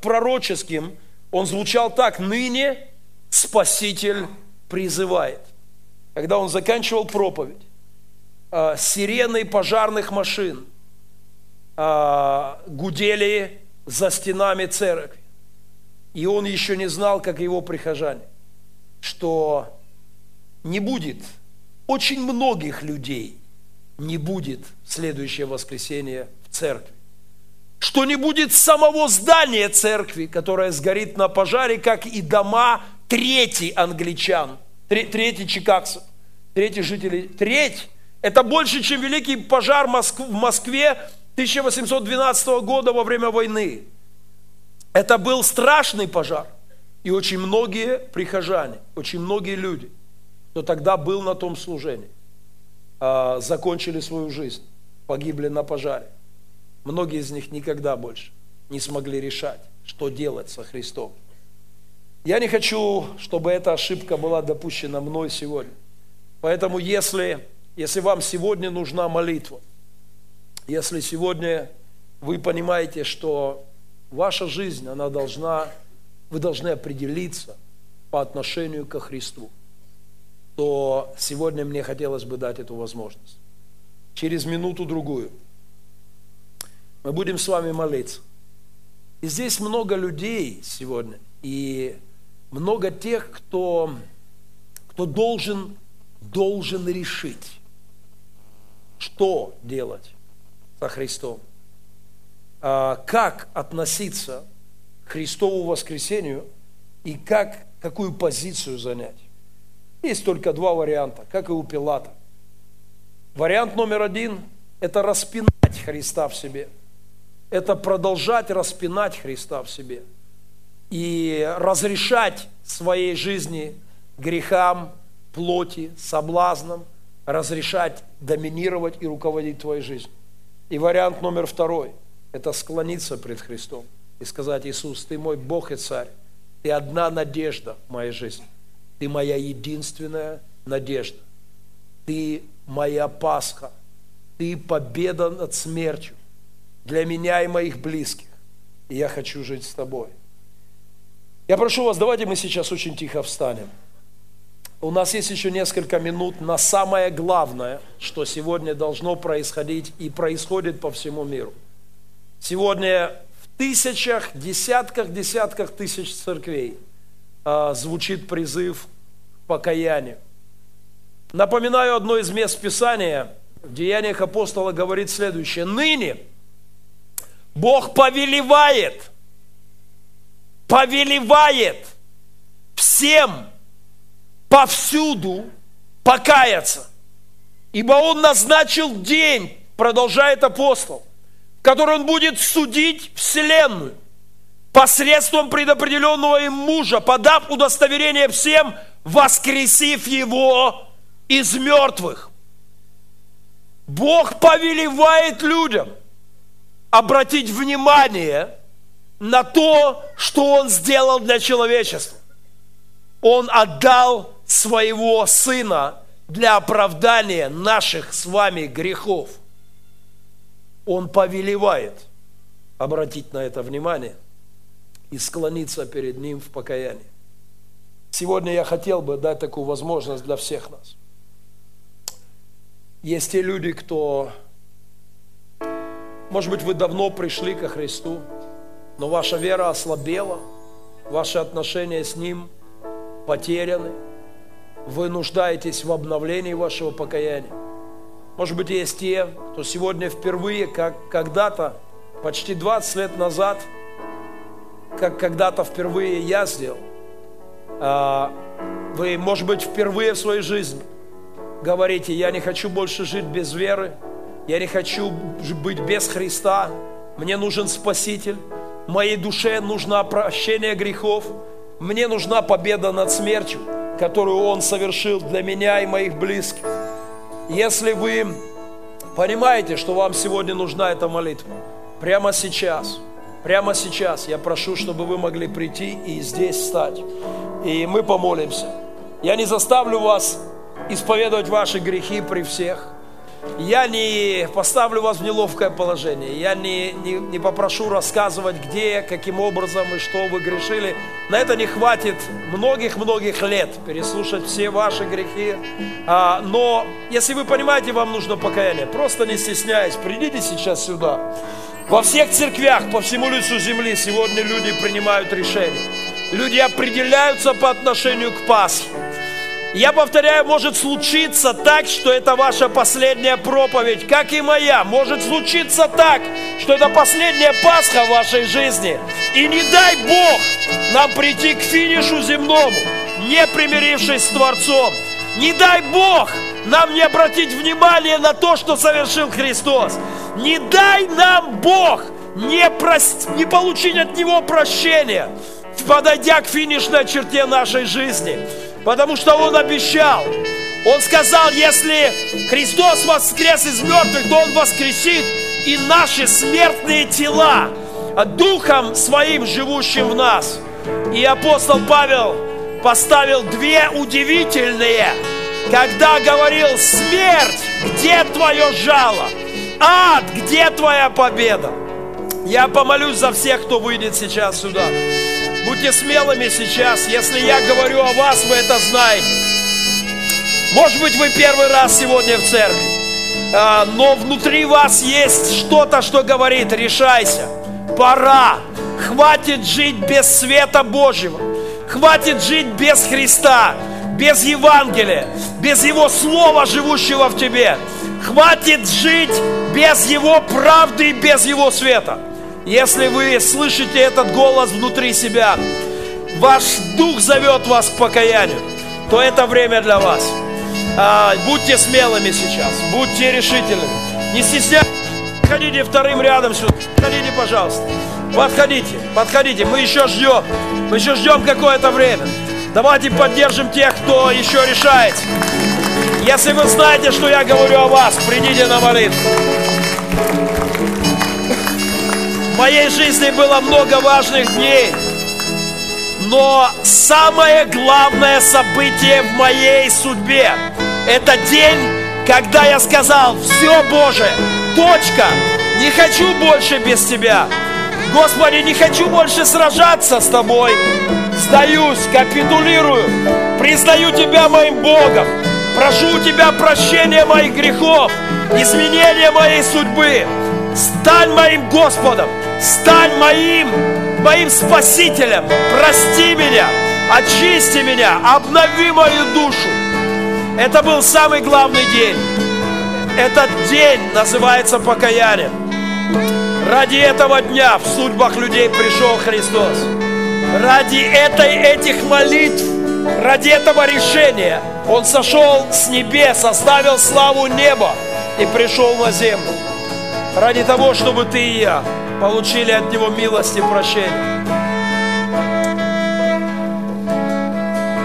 пророческим. Он звучал так, ныне Спаситель призывает. Когда он заканчивал проповедь, э, сирены пожарных машин э, гудели за стенами церкви. И он еще не знал, как его прихожане, что не будет, очень многих людей не будет следующее воскресенье в церкви. Что не будет самого здания церкви, которое сгорит на пожаре, как и дома трети англичан, трети чикагцев, трети жителей, треть это больше, чем великий пожар в Москве 1812 года во время войны. Это был страшный пожар. И очень многие прихожане, очень многие люди, кто тогда был на том служении, а, закончили свою жизнь, погибли на пожаре. Многие из них никогда больше не смогли решать, что делать со Христом. Я не хочу, чтобы эта ошибка была допущена мной сегодня. Поэтому если если вам сегодня нужна молитва, если сегодня вы понимаете, что ваша жизнь, она должна, вы должны определиться по отношению ко Христу, то сегодня мне хотелось бы дать эту возможность. Через минуту-другую мы будем с вами молиться. И здесь много людей сегодня, и много тех, кто, кто должен, должен решить, что делать со Христом, а, как относиться к Христову воскресению и как, какую позицию занять. Есть только два варианта, как и у Пилата. Вариант номер один – это распинать Христа в себе. Это продолжать распинать Христа в себе. И разрешать своей жизни грехам, плоти, соблазнам, разрешать доминировать и руководить твоей жизнью. И вариант номер второй – это склониться пред Христом и сказать, Иисус, Ты мой Бог и Царь, Ты одна надежда в моей жизни, Ты моя единственная надежда, Ты моя Пасха, Ты победа над смертью для меня и моих близких, и я хочу жить с Тобой. Я прошу вас, давайте мы сейчас очень тихо встанем. У нас есть еще несколько минут на самое главное, что сегодня должно происходить и происходит по всему миру. Сегодня в тысячах, десятках, десятках тысяч церквей звучит призыв к покаянию. Напоминаю одно из мест Писания, в Деяниях апостола говорит следующее. Ныне Бог повелевает, повелевает – всем повсюду покаяться. Ибо Он назначил день, продолжает апостол, в который Он будет судить вселенную посредством предопределенного им мужа, подав удостоверение всем, воскресив его из мертвых. Бог повелевает людям обратить внимание на то, что Он сделал для человечества. Он отдал своего Сына для оправдания наших с вами грехов. Он повелевает обратить на это внимание и склониться перед Ним в покаянии. Сегодня я хотел бы дать такую возможность для всех нас. Есть те люди, кто, может быть, вы давно пришли ко Христу, но ваша вера ослабела, ваши отношения с Ним потеряны, вы нуждаетесь в обновлении вашего покаяния. Может быть, есть те, кто сегодня впервые, как когда-то, почти 20 лет назад – как когда-то впервые я сделал. А, вы, может быть, впервые в своей жизни говорите, я не хочу больше жить без веры, я не хочу быть без Христа, мне нужен Спаситель, моей душе нужно прощение грехов, мне нужна победа над смертью, которую Он совершил для меня и моих близких. Если вы понимаете, что вам сегодня нужна эта молитва, прямо сейчас – Прямо сейчас я прошу, чтобы вы могли прийти и здесь стать. И мы помолимся. Я не заставлю вас исповедовать ваши грехи при всех. Я не поставлю вас в неловкое положение. Я не, не, не попрошу рассказывать, где, каким образом и что вы грешили. На это не хватит многих-многих лет переслушать все ваши грехи. А, но если вы понимаете, вам нужно покаяние, просто не стесняясь, придите сейчас сюда. Во всех церквях по всему лицу земли сегодня люди принимают решения. Люди определяются по отношению к Пасхе. Я повторяю, может случиться так, что это ваша последняя проповедь, как и моя. Может случиться так, что это последняя Пасха в вашей жизни. И не дай Бог нам прийти к финишу земному, не примирившись с Творцом. Не дай Бог нам не обратить внимание на то, что совершил Христос. Не дай нам Бог не, прост... не получить от Него прощения, подойдя к финишной черте нашей жизни. Потому что Он обещал, Он сказал, если Христос воскрес из мертвых, то Он воскресит и наши смертные тела Духом Своим, живущим в нас. И апостол Павел поставил две удивительные, когда говорил, смерть, где твое жало? Ад, где твоя победа? Я помолюсь за всех, кто выйдет сейчас сюда. Будьте смелыми сейчас. Если я говорю о вас, вы это знаете. Может быть, вы первый раз сегодня в церкви, а, но внутри вас есть что-то, что говорит, решайся. Пора. Хватит жить без света Божьего. Хватит жить без Христа, без Евангелия, без Его Слова, живущего в тебе. Хватит жить без Его правды и без Его света. Если вы слышите этот голос внутри себя, ваш дух зовет вас к покаянию, то это время для вас. А, будьте смелыми сейчас, будьте решительными. Не стесняйтесь, подходите вторым рядом сюда. Подходите, пожалуйста. Подходите, подходите. Мы еще ждем. Мы еще ждем какое-то время. Давайте поддержим тех, кто еще решается. Если вы знаете, что я говорю о вас, придите на молитву. В моей жизни было много важных дней, но самое главное событие в моей судьбе – это день, когда я сказал, все, Боже, точка, не хочу больше без Тебя. Господи, не хочу больше сражаться с Тобой. Сдаюсь, капитулирую, признаю Тебя моим Богом. Прошу у Тебя прощения моих грехов, изменения моей судьбы. Стань моим Господом, стань моим, моим Спасителем. Прости меня, очисти меня, обнови мою душу. Это был самый главный день. Этот день называется покаянием. Ради этого дня в судьбах людей пришел Христос. ради этой, этих молитв, ради этого решения Он сошел с небес, оставил славу неба и пришел на землю. Ради того, чтобы ты и я получили от Него милость и прощение.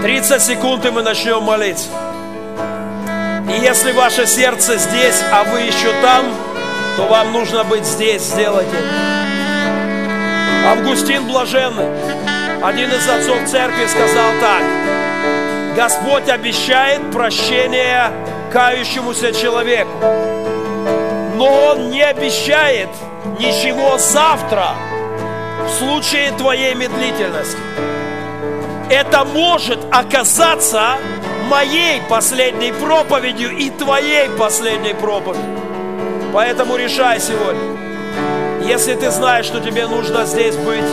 30 секунд, и мы начнем молиться. И если ваше сердце здесь, а вы еще там, то вам нужно быть здесь, сделать это. Августин Блаженный, один из отцов церкви, сказал так. Господь обещает прощение кающемуся человеку. Но Он не обещает ничего завтра в случае твоей медлительности. Это может оказаться моей последней проповедью и твоей последней проповедью. Поэтому решай сегодня. Если ты знаешь, что тебе нужно здесь быть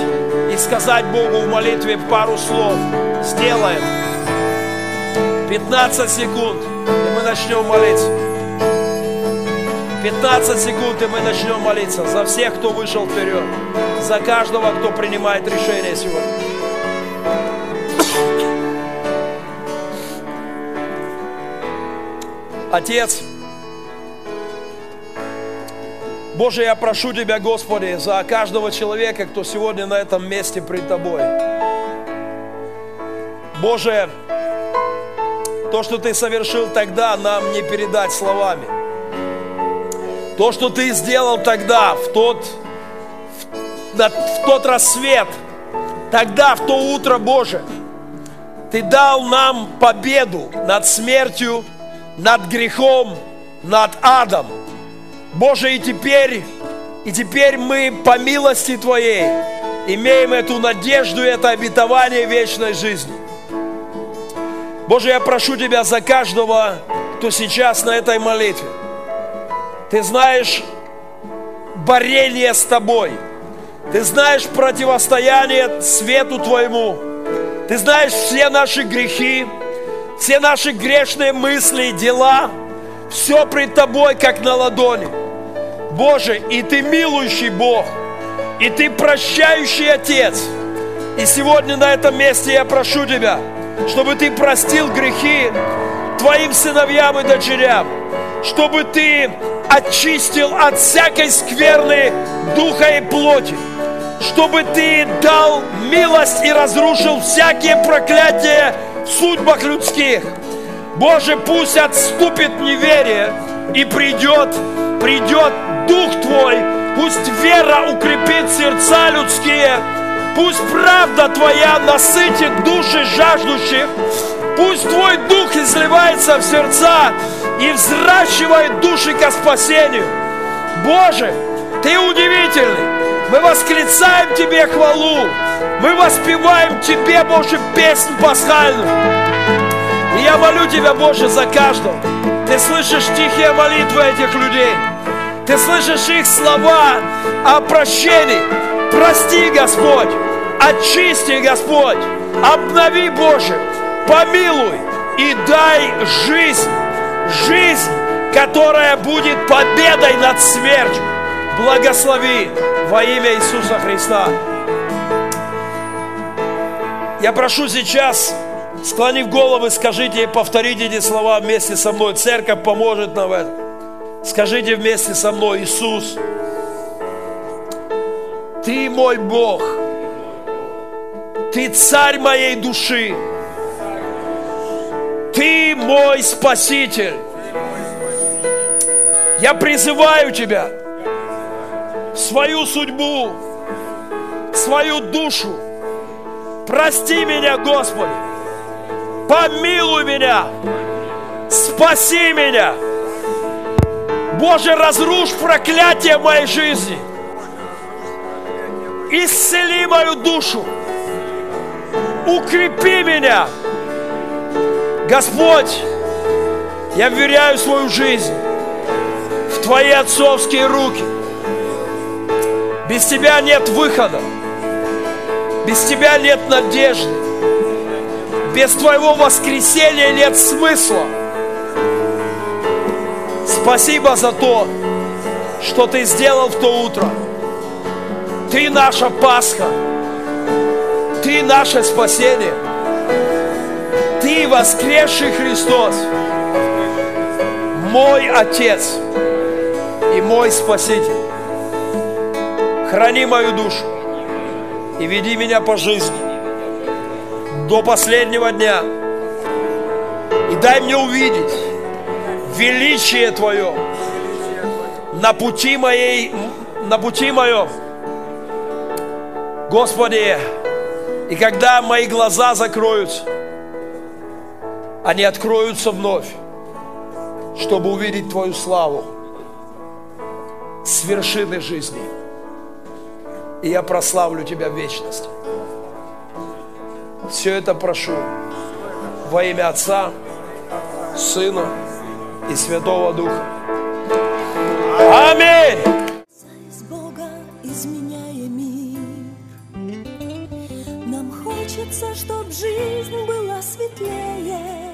и сказать Богу в молитве пару слов, сделай это. 15 секунд, и мы начнем молиться. 15 секунд, и мы начнем молиться за всех, кто вышел вперед, за каждого, кто принимает решение сегодня. Отец, Боже, я прошу Тебя, Господи, за каждого человека, кто сегодня на этом месте пред Тобой. Боже, то, что Ты совершил тогда, нам не передать словами. То, что Ты сделал тогда, в тот, в, в тот рассвет, тогда, в то утро, Боже, Ты дал нам победу над смертью, над грехом, над адом. Боже, и теперь, и теперь мы по милости Твоей имеем эту надежду и это обетование вечной жизни. Боже, я прошу Тебя за каждого, кто сейчас на этой молитве. Ты знаешь борение с Тобой. Ты знаешь противостояние свету Твоему. Ты знаешь все наши грехи, все наши грешные мысли, дела, все пред Тобой, как на ладони. Боже, и Ты милующий Бог, и Ты прощающий Отец. И сегодня на этом месте я прошу Тебя, чтобы Ты простил грехи Твоим сыновьям и дочерям, чтобы Ты очистил от всякой скверны духа и плоти, чтобы Ты дал милость и разрушил всякие проклятия в судьбах людских. Боже, пусть отступит неверие и придет, придет Дух Твой, пусть вера укрепит сердца людские, пусть правда Твоя насытит души жаждущих, пусть Твой Дух изливается в сердца и взращивает души ко спасению. Боже, Ты удивительный. Мы восклицаем Тебе хвалу. Мы воспеваем Тебе, Боже, песнь пасхальную. И я молю Тебя, Боже, за каждого. Ты слышишь тихие молитвы этих людей. Ты слышишь их слова о прощении. Прости, Господь. Очисти, Господь. Обнови, Боже. Помилуй и дай жизнь. Жизнь, которая будет победой над смертью. Благослови во имя Иисуса Христа. Я прошу сейчас, склонив головы, скажите и повторите эти слова вместе со мной. Церковь поможет нам в этом. Скажите вместе со мной, Иисус, Ты мой Бог, Ты царь моей души, Ты мой Спаситель. Я призываю Тебя свою судьбу, свою душу. Прости меня, Господи. Помилуй меня. Спаси меня. Боже, разрушь проклятие моей жизни. Исцели мою душу. Укрепи меня. Господь, я вверяю свою жизнь в Твои отцовские руки. Без Тебя нет выхода. Без Тебя нет надежды. Без Твоего воскресения нет смысла. Спасибо за то, что Ты сделал в то утро. Ты наша Пасха. Ты наше спасение. Ты воскресший Христос. Мой Отец и мой Спаситель. Храни мою душу и веди меня по жизни до последнего дня. И дай мне увидеть величие Твое на пути моей, на пути моем. Господи, и когда мои глаза закроются, они откроются вновь, чтобы увидеть Твою славу с вершины жизни. И я прославлю Тебя в вечности. Все это прошу во имя Отца, Сына и Святого Духа. Аминь! Нам хочется, чтоб жизнь была светлее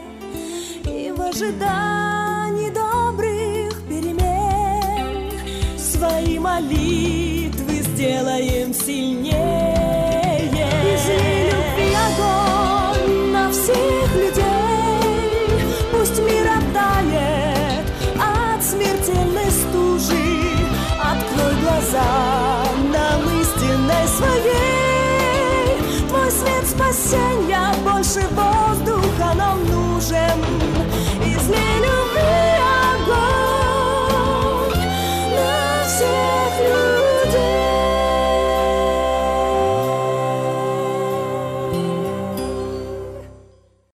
ожиданий добрых перемен. Свои молитвы сделаем сильнее. Вижи любви огонь на всех людей. Пусть мир оттает от смертельной стужи. Открой глаза нам истинной своей. Твой свет спасения больше воздуха нам нужен. X-Men